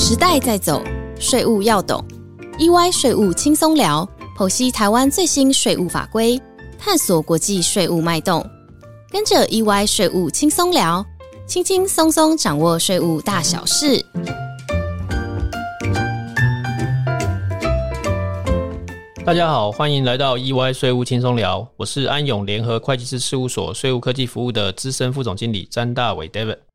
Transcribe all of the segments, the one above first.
时代在走，税务要懂。EY 税务轻松聊，剖析台湾最新税务法规，探索国际税务脉动。跟着 EY 税务轻松聊，轻轻松松掌握税务大小事。大家好，欢迎来到 EY 税务轻松聊，我是安永联合会计师事务所税务科技服务的资深副总经理詹大伟 David。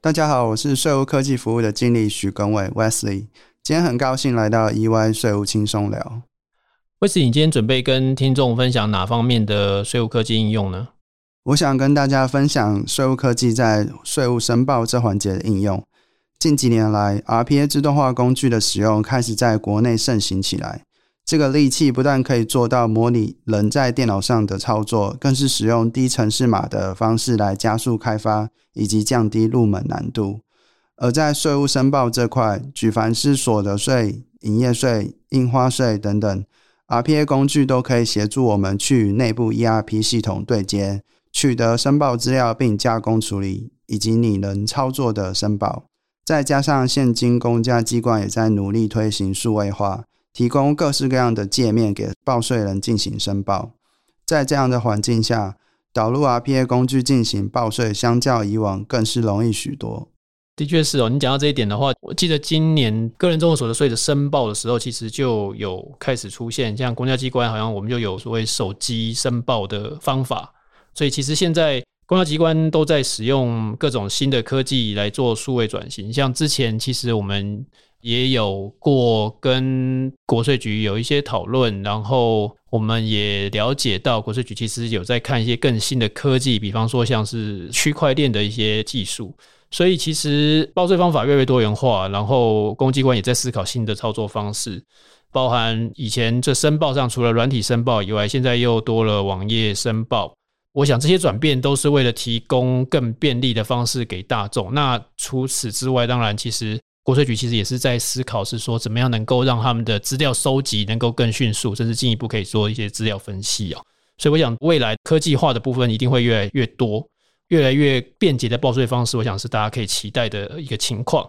大家好，我是税务科技服务的经理许根伟 Wesley。今天很高兴来到 EY 税务轻松聊。Wesley，你今天准备跟听众分享哪方面的税务科技应用呢？我想跟大家分享税务科技在税务申报这环节的应用。近几年来，RPA 自动化工具的使用开始在国内盛行起来。这个利器不但可以做到模拟人在电脑上的操作，更是使用低程式码的方式来加速开发以及降低入门难度。而在税务申报这块，举凡是所得税、营业税、印花税等等，RPA 工具都可以协助我们去与内部 ERP 系统对接，取得申报资料并加工处理，以及拟人操作的申报。再加上现今公家机关也在努力推行数位化。提供各式各样的界面给报税人进行申报，在这样的环境下，导入 RPA 工具进行报税，相较以往更是容易许多。的确是哦，你讲到这一点的话，我记得今年个人综合所得税的申报的时候，其实就有开始出现，像公家机关好像我们就有所谓手机申报的方法，所以其实现在公家机关都在使用各种新的科技来做数位转型，像之前其实我们。也有过跟国税局有一些讨论，然后我们也了解到国税局其实有在看一些更新的科技，比方说像是区块链的一些技术。所以其实报税方法越来越多元化，然后公机关也在思考新的操作方式，包含以前这申报上除了软体申报以外，现在又多了网页申报。我想这些转变都是为了提供更便利的方式给大众。那除此之外，当然其实。国税局其实也是在思考，是说怎么样能够让他们的资料收集能够更迅速，甚至进一步可以做一些资料分析哦。所以我想，未来科技化的部分一定会越来越多，越来越便捷的报税方式，我想是大家可以期待的一个情况。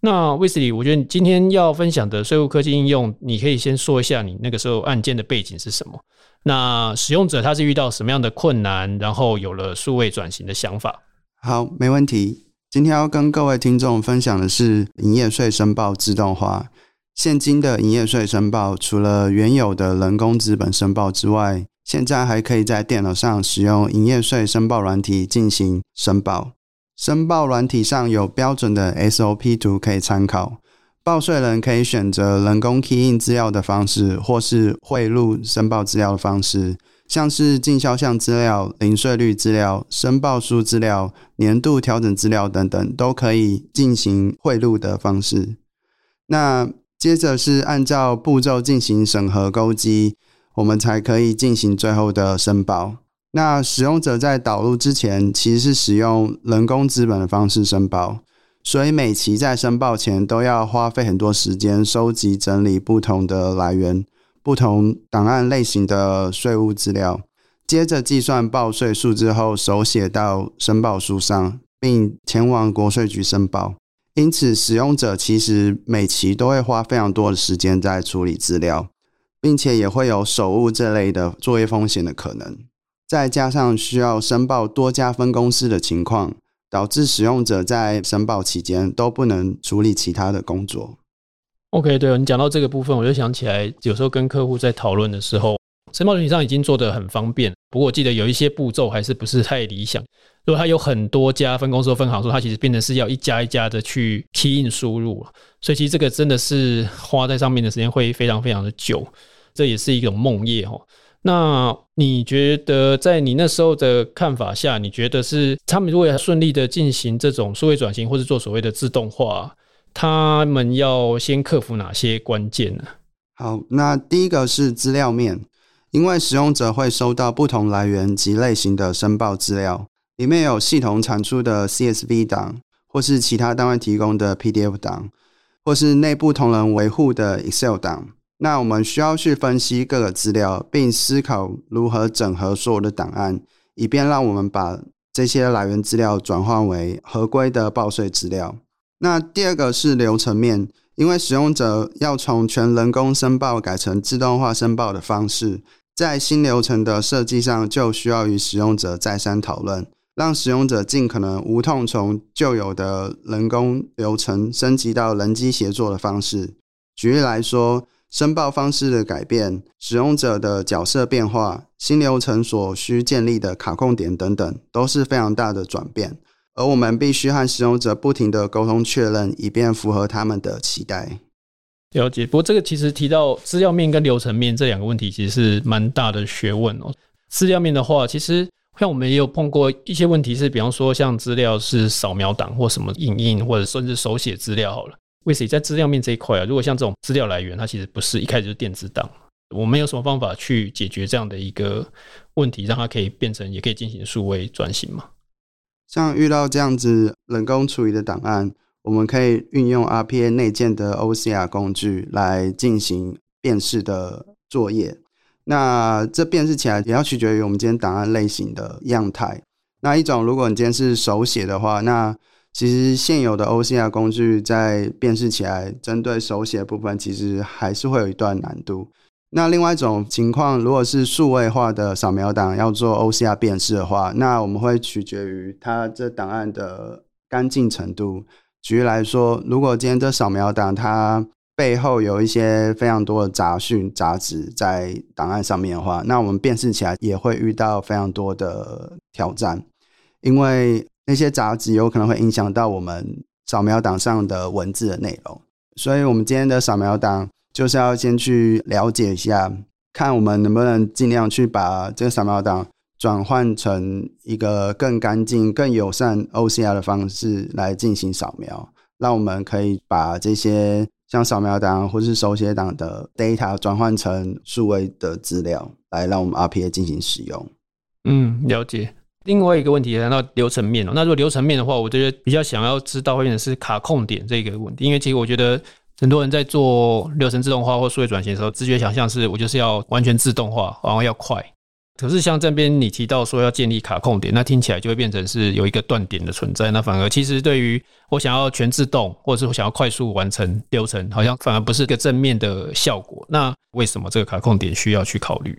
那威斯里，我觉得你今天要分享的税务科技应用，你可以先说一下你那个时候案件的背景是什么？那使用者他是遇到什么样的困难，然后有了数位转型的想法？好，没问题。今天要跟各位听众分享的是营业税申报自动化。现今的营业税申报，除了原有的人工资本申报之外，现在还可以在电脑上使用营业税申报软体进行申报。申报软体上有标准的 SOP 图可以参考，报税人可以选择人工 key in 资料的方式，或是汇入申报资料的方式。像是进销项资料、零税率资料、申报书资料、年度调整资料等等，都可以进行汇入的方式。那接着是按照步骤进行审核勾稽，我们才可以进行最后的申报。那使用者在导入之前，其实是使用人工资本的方式申报，所以每期在申报前都要花费很多时间收集整理不同的来源。不同档案类型的税务资料，接着计算报税数之后，手写到申报书上，并前往国税局申报。因此，使用者其实每期都会花非常多的时间在处理资料，并且也会有手误这类的作业风险的可能。再加上需要申报多家分公司的情况，导致使用者在申报期间都不能处理其他的工作。OK，对你讲到这个部分，我就想起来，有时候跟客户在讨论的时候，申报软体上已经做得很方便，不过我记得有一些步骤还是不是太理想。如果他有很多家分公司分行，说他其实变成是要一家一家的去 key in 输入，所以其实这个真的是花在上面的时间会非常非常的久，这也是一种梦魇哈。那你觉得在你那时候的看法下，你觉得是他们如果顺利的进行这种数位转型，或者做所谓的自动化？他们要先克服哪些关键呢？好，那第一个是资料面，因为使用者会收到不同来源及类型的申报资料，里面有系统产出的 CSV 档，或是其他单位提供的 PDF 档，或是内部同仁维护的 Excel 档。那我们需要去分析各个资料，并思考如何整合所有的档案，以便让我们把这些来源资料转换为合规的报税资料。那第二个是流程面，因为使用者要从全人工申报改成自动化申报的方式，在新流程的设计上就需要与使用者再三讨论，让使用者尽可能无痛从旧有的人工流程升级到人机协作的方式。举例来说，申报方式的改变、使用者的角色变化、新流程所需建立的卡控点等等，都是非常大的转变。而我们必须和使用者不停的沟通确认，以便符合他们的期待。了解。不过这个其实提到资料面跟流程面这两个问题，其实是蛮大的学问哦。资料面的话，其实像我们也有碰过一些问题，是比方说像资料是扫描档或什么影印，或者甚至手写资料好了。为什么在资料面这一块啊？如果像这种资料来源，它其实不是一开始就电子档，我们有什么方法去解决这样的一个问题，让它可以变成也可以进行数位转型吗？像遇到这样子人工处理的档案，我们可以运用 RPA 内建的 OCR 工具来进行辨识的作业。那这辨识起来也要取决于我们今天档案类型的样态。那一种，如果你今天是手写的话，那其实现有的 OCR 工具在辨识起来，针对手写部分，其实还是会有一段难度。那另外一种情况，如果是数位化的扫描档要做 OCR 辨识的话，那我们会取决于它这档案的干净程度。举例来说，如果今天这扫描档它背后有一些非常多的杂讯杂质在档案上面的话，那我们辨识起来也会遇到非常多的挑战，因为那些杂质有可能会影响到我们扫描档上的文字的内容。所以，我们今天的扫描档。就是要先去了解一下，看我们能不能尽量去把这个扫描档转换成一个更干净、更友善 OCR 的方式来进行扫描，让我们可以把这些像扫描档或是手写档的 data 转换成数位的资料，来让我们 RPA 进行使用。嗯，了解。另外一个问题谈到流程面哦，那如果流程面的话，我觉得比较想要知道，或者是卡控点这个问题，因为其实我觉得。很多人在做流程自动化或数位转型的时候，直觉想象是我就是要完全自动化，然后要快。可是像这边你提到说要建立卡控点，那听起来就会变成是有一个断点的存在。那反而其实对于我想要全自动，或者是我想要快速完成流程，好像反而不是个正面的效果。那为什么这个卡控点需要去考虑？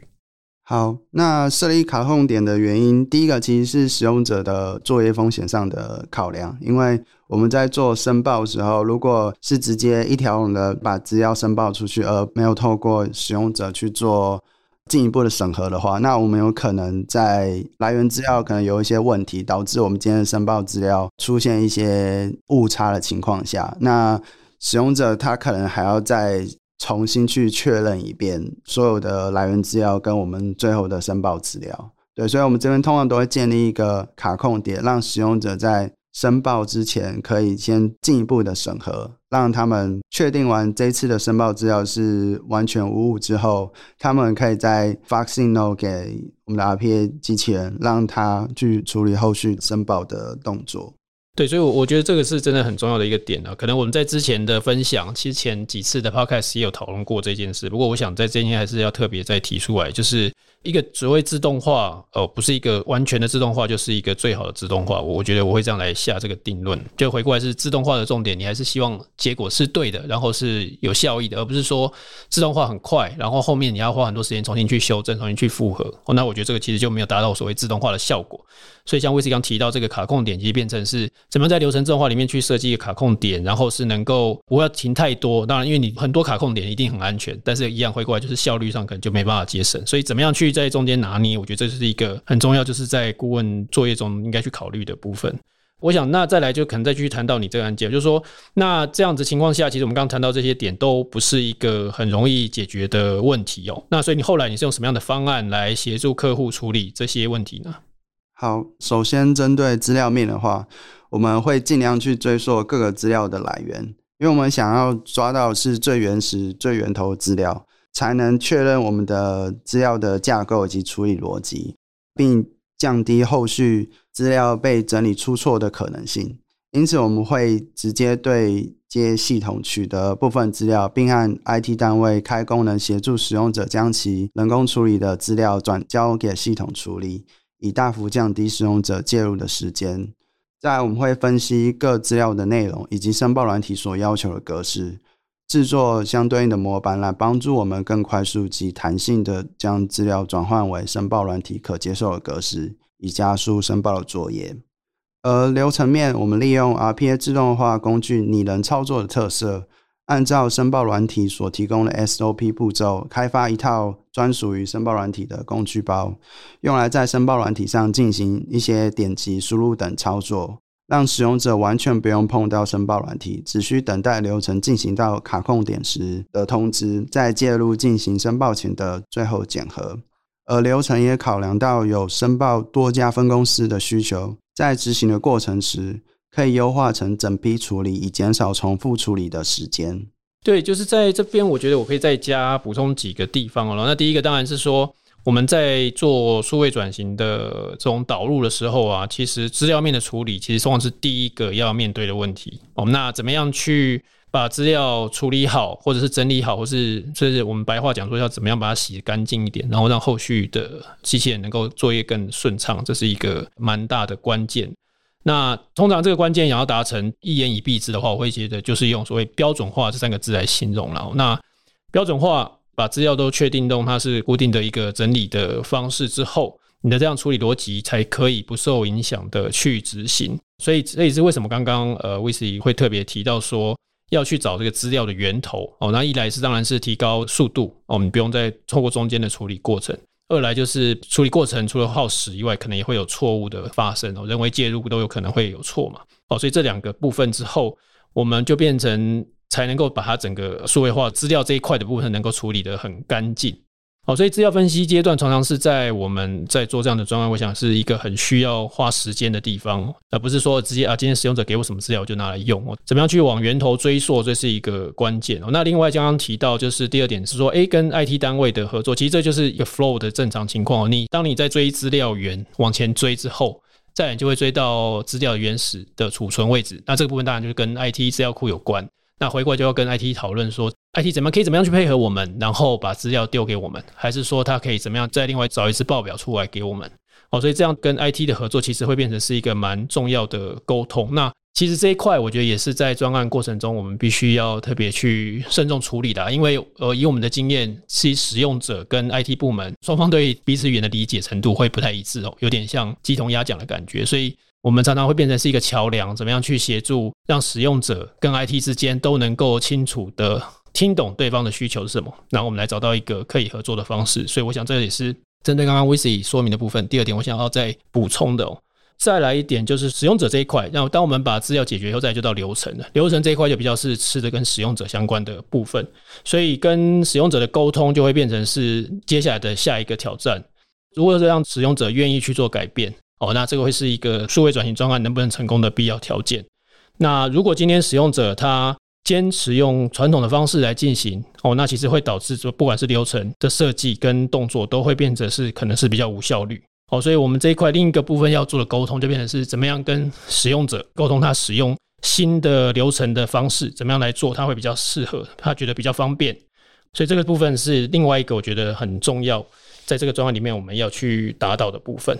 好，那设立卡控点的原因，第一个其实是使用者的作业风险上的考量，因为我们在做申报的时候，如果是直接一条龙的把资料申报出去，而没有透过使用者去做进一步的审核的话，那我们有可能在来源资料可能有一些问题，导致我们今天的申报资料出现一些误差的情况下，那使用者他可能还要在。重新去确认一遍所有的来源资料跟我们最后的申报资料，对，所以我们这边通常都会建立一个卡控点，让使用者在申报之前可以先进一步的审核，让他们确定完这次的申报资料是完全无误之后，他们可以再发 signal 给我们的 RPA 机器人，让他去处理后续申报的动作。对，所以，我我觉得这个是真的很重要的一个点啊。可能我们在之前的分享，其实前几次的 podcast 也有讨论过这件事。不过，我想在今天还是要特别再提出来，就是。一个所谓自动化，哦，不是一个完全的自动化，就是一个最好的自动化。我觉得我会这样来下这个定论。就回过来是自动化的重点，你还是希望结果是对的，然后是有效益的，而不是说自动化很快，然后后面你要花很多时间重新去修正、重新去复合。哦，那我觉得这个其实就没有达到所谓自动化的效果。所以像威斯刚提到这个卡控点，其实变成是怎么在流程自动化里面去设计一个卡控点，然后是能够不要停太多。当然，因为你很多卡控点一定很安全，但是一样回过来就是效率上可能就没办法节省。所以怎么样去在中间拿捏，我觉得这是一个很重要，就是在顾问作业中应该去考虑的部分。我想，那再来就可能再继续谈到你这个案件，就是说，那这样子情况下，其实我们刚刚谈到这些点都不是一个很容易解决的问题哦。那所以你后来你是用什么样的方案来协助客户处理这些问题呢？好，首先针对资料面的话，我们会尽量去追溯各个资料的来源，因为我们想要抓到是最原始、最源头的资料。才能确认我们的资料的架构以及处理逻辑，并降低后续资料被整理出错的可能性。因此，我们会直接对接系统取得部分资料，并按 IT 单位开功能协助使用者将其人工处理的资料转交给系统处理，以大幅降低使用者介入的时间。再，我们会分析各资料的内容以及申报软体所要求的格式，制作相对应的模板来帮助我们更快速及弹性的将资料转换为申报软体可接受的格式，以加速申报的作业。而流程面，我们利用 RPA 自动化工具拟人操作的特色。按照申报软体所提供的 SOP 步骤，开发一套专属于申报软体的工具包，用来在申报软体上进行一些点击、输入等操作，让使用者完全不用碰到申报软体，只需等待流程进行到卡控点时的通知，再介入进行申报前的最后检核。而流程也考量到有申报多家分公司的需求，在执行的过程时。可以优化成整批处理，以减少重复处理的时间。对，就是在这边，我觉得我可以再加补充几个地方哦。那第一个当然是说，我们在做数位转型的这种导入的时候啊，其实资料面的处理，其实往往是第一个要面对的问题。哦，那怎么样去把资料处理好，或者是整理好，或是就是我们白话讲说，要怎么样把它洗干净一点，然后让后续的机器人能够作业更顺畅，这是一个蛮大的关键。那通常这个关键想要达成一言以蔽之的话，我会觉得就是用所谓标准化这三个字来形容了。那标准化把资料都确定动它是固定的一个整理的方式之后，你的这样处理逻辑才可以不受影响的去执行。所以这也是为什么刚刚呃威斯会特别提到说要去找这个资料的源头哦。那一来是当然是提高速度哦，你不用再错过中间的处理过程。二来就是处理过程除了耗时以外，可能也会有错误的发生哦，人为介入都有可能会有错嘛哦，所以这两个部分之后，我们就变成才能够把它整个数位化资料这一块的部分能够处理的很干净。好，所以资料分析阶段常常是在我们在做这样的专案，我想是一个很需要花时间的地方，而不是说直接啊，今天使用者给我什么资料我就拿来用哦。怎么样去往源头追溯，这是一个关键哦。那另外刚刚提到就是第二点是说，诶，跟 IT 单位的合作，其实这就是一个 flow 的正常情况哦。你当你在追资料源往前追之后，再就会追到资料原始的储存位置，那这个部分当然就是跟 IT 资料库有关。那回过来就要跟 IT 讨论说，IT 怎么可以怎么样去配合我们，然后把资料丢给我们，还是说他可以怎么样再另外找一次报表出来给我们？哦，所以这样跟 IT 的合作其实会变成是一个蛮重要的沟通。那其实这一块我觉得也是在专案过程中我们必须要特别去慎重处理的，因为呃以我们的经验，其使用者跟 IT 部门双方对彼此语言的理解程度会不太一致哦，有点像鸡同鸭讲的感觉，所以。我们常常会变成是一个桥梁，怎么样去协助让使用者跟 IT 之间都能够清楚的听懂对方的需求是什么，然后我们来找到一个可以合作的方式。所以我想这也是针对刚刚 v i s y 说明的部分。第二点，我想要再补充的哦，再来一点就是使用者这一块。然后当我们把资料解决以后，再就到流程了。流程这一块就比较是吃的跟使用者相关的部分，所以跟使用者的沟通就会变成是接下来的下一个挑战。如果是让使用者愿意去做改变。哦，那这个会是一个数位转型专案能不能成功的必要条件。那如果今天使用者他坚持用传统的方式来进行，哦，那其实会导致说，不管是流程的设计跟动作，都会变成是可能是比较无效率。哦，所以我们这一块另一个部分要做的沟通，就变成是怎么样跟使用者沟通，他使用新的流程的方式，怎么样来做，他会比较适合，他觉得比较方便。所以这个部分是另外一个我觉得很重要，在这个专案里面我们要去达到的部分。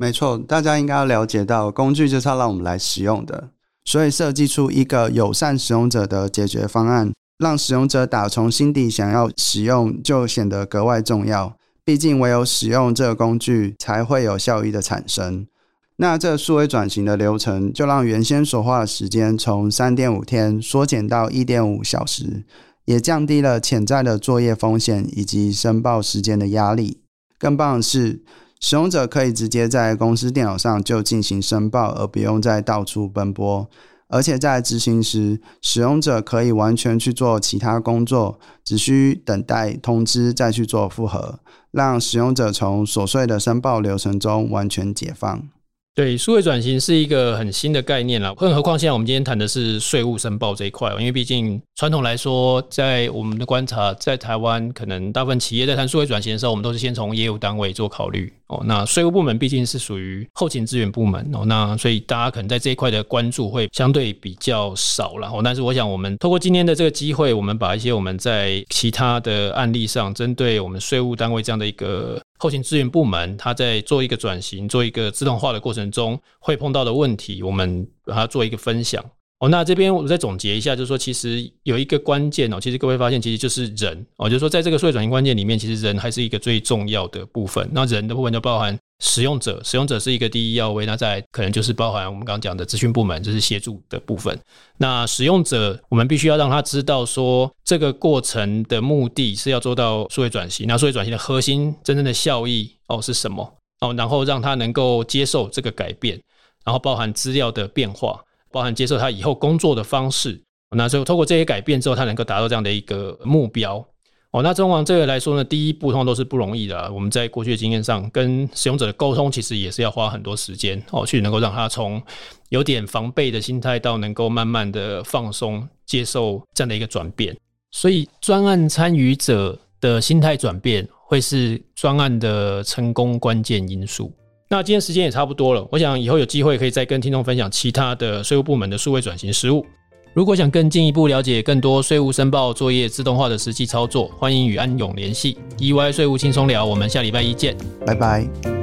没错，大家应该要了解到，工具就是要让我们来使用的，所以设计出一个友善使用者的解决方案，让使用者打从心底想要使用，就显得格外重要。毕竟唯有使用这个工具，才会有效益的产生。那这数位转型的流程，就让原先所花的时间从三点五天缩减到一点五小时，也降低了潜在的作业风险以及申报时间的压力。更棒的是。使用者可以直接在公司电脑上就进行申报，而不用再到处奔波。而且在执行时，使用者可以完全去做其他工作，只需等待通知再去做复核，让使用者从琐碎的申报流程中完全解放。对，数位转型是一个很新的概念了，更何况现在我们今天谈的是税务申报这一块，因为毕竟传统来说，在我们的观察，在台湾可能大部分企业在谈数位转型的时候，我们都是先从业务单位做考虑哦。那税务部门毕竟是属于后勤资源部门哦，那所以大家可能在这一块的关注会相对比较少了哦。但是我想，我们透过今天的这个机会，我们把一些我们在其他的案例上，针对我们税务单位这样的一个后勤资源部门，他在做一个转型、做一个自动化的过程中会碰到的问题，我们把它做一个分享。哦，那这边我再总结一下，就是说，其实有一个关键哦，其实各位发现，其实就是人哦，就是说，在这个数位转型关键里面，其实人还是一个最重要的部分。那人的部分就包含使用者，使用者是一个第一要位，那在可能就是包含我们刚刚讲的资讯部门，就是协助的部分。那使用者，我们必须要让他知道说，这个过程的目的是要做到数位转型，那数位转型的核心真正的效益哦是什么哦，然后让他能够接受这个改变，然后包含资料的变化。包含接受他以后工作的方式，那最后透过这些改变之后，他能够达到这样的一个目标哦。那中王这个来说呢，第一步通常都是不容易的。我们在过去的经验上，跟使用者的沟通，其实也是要花很多时间哦，去能够让他从有点防备的心态，到能够慢慢的放松接受这样的一个转变。所以，专案参与者的心态转变，会是专案的成功关键因素。那今天时间也差不多了，我想以后有机会可以再跟听众分享其他的税务部门的数位转型实务。如果想更进一步了解更多税务申报作业自动化的实际操作，欢迎与安永联系。EY 税务轻松聊，我们下礼拜一见，拜拜。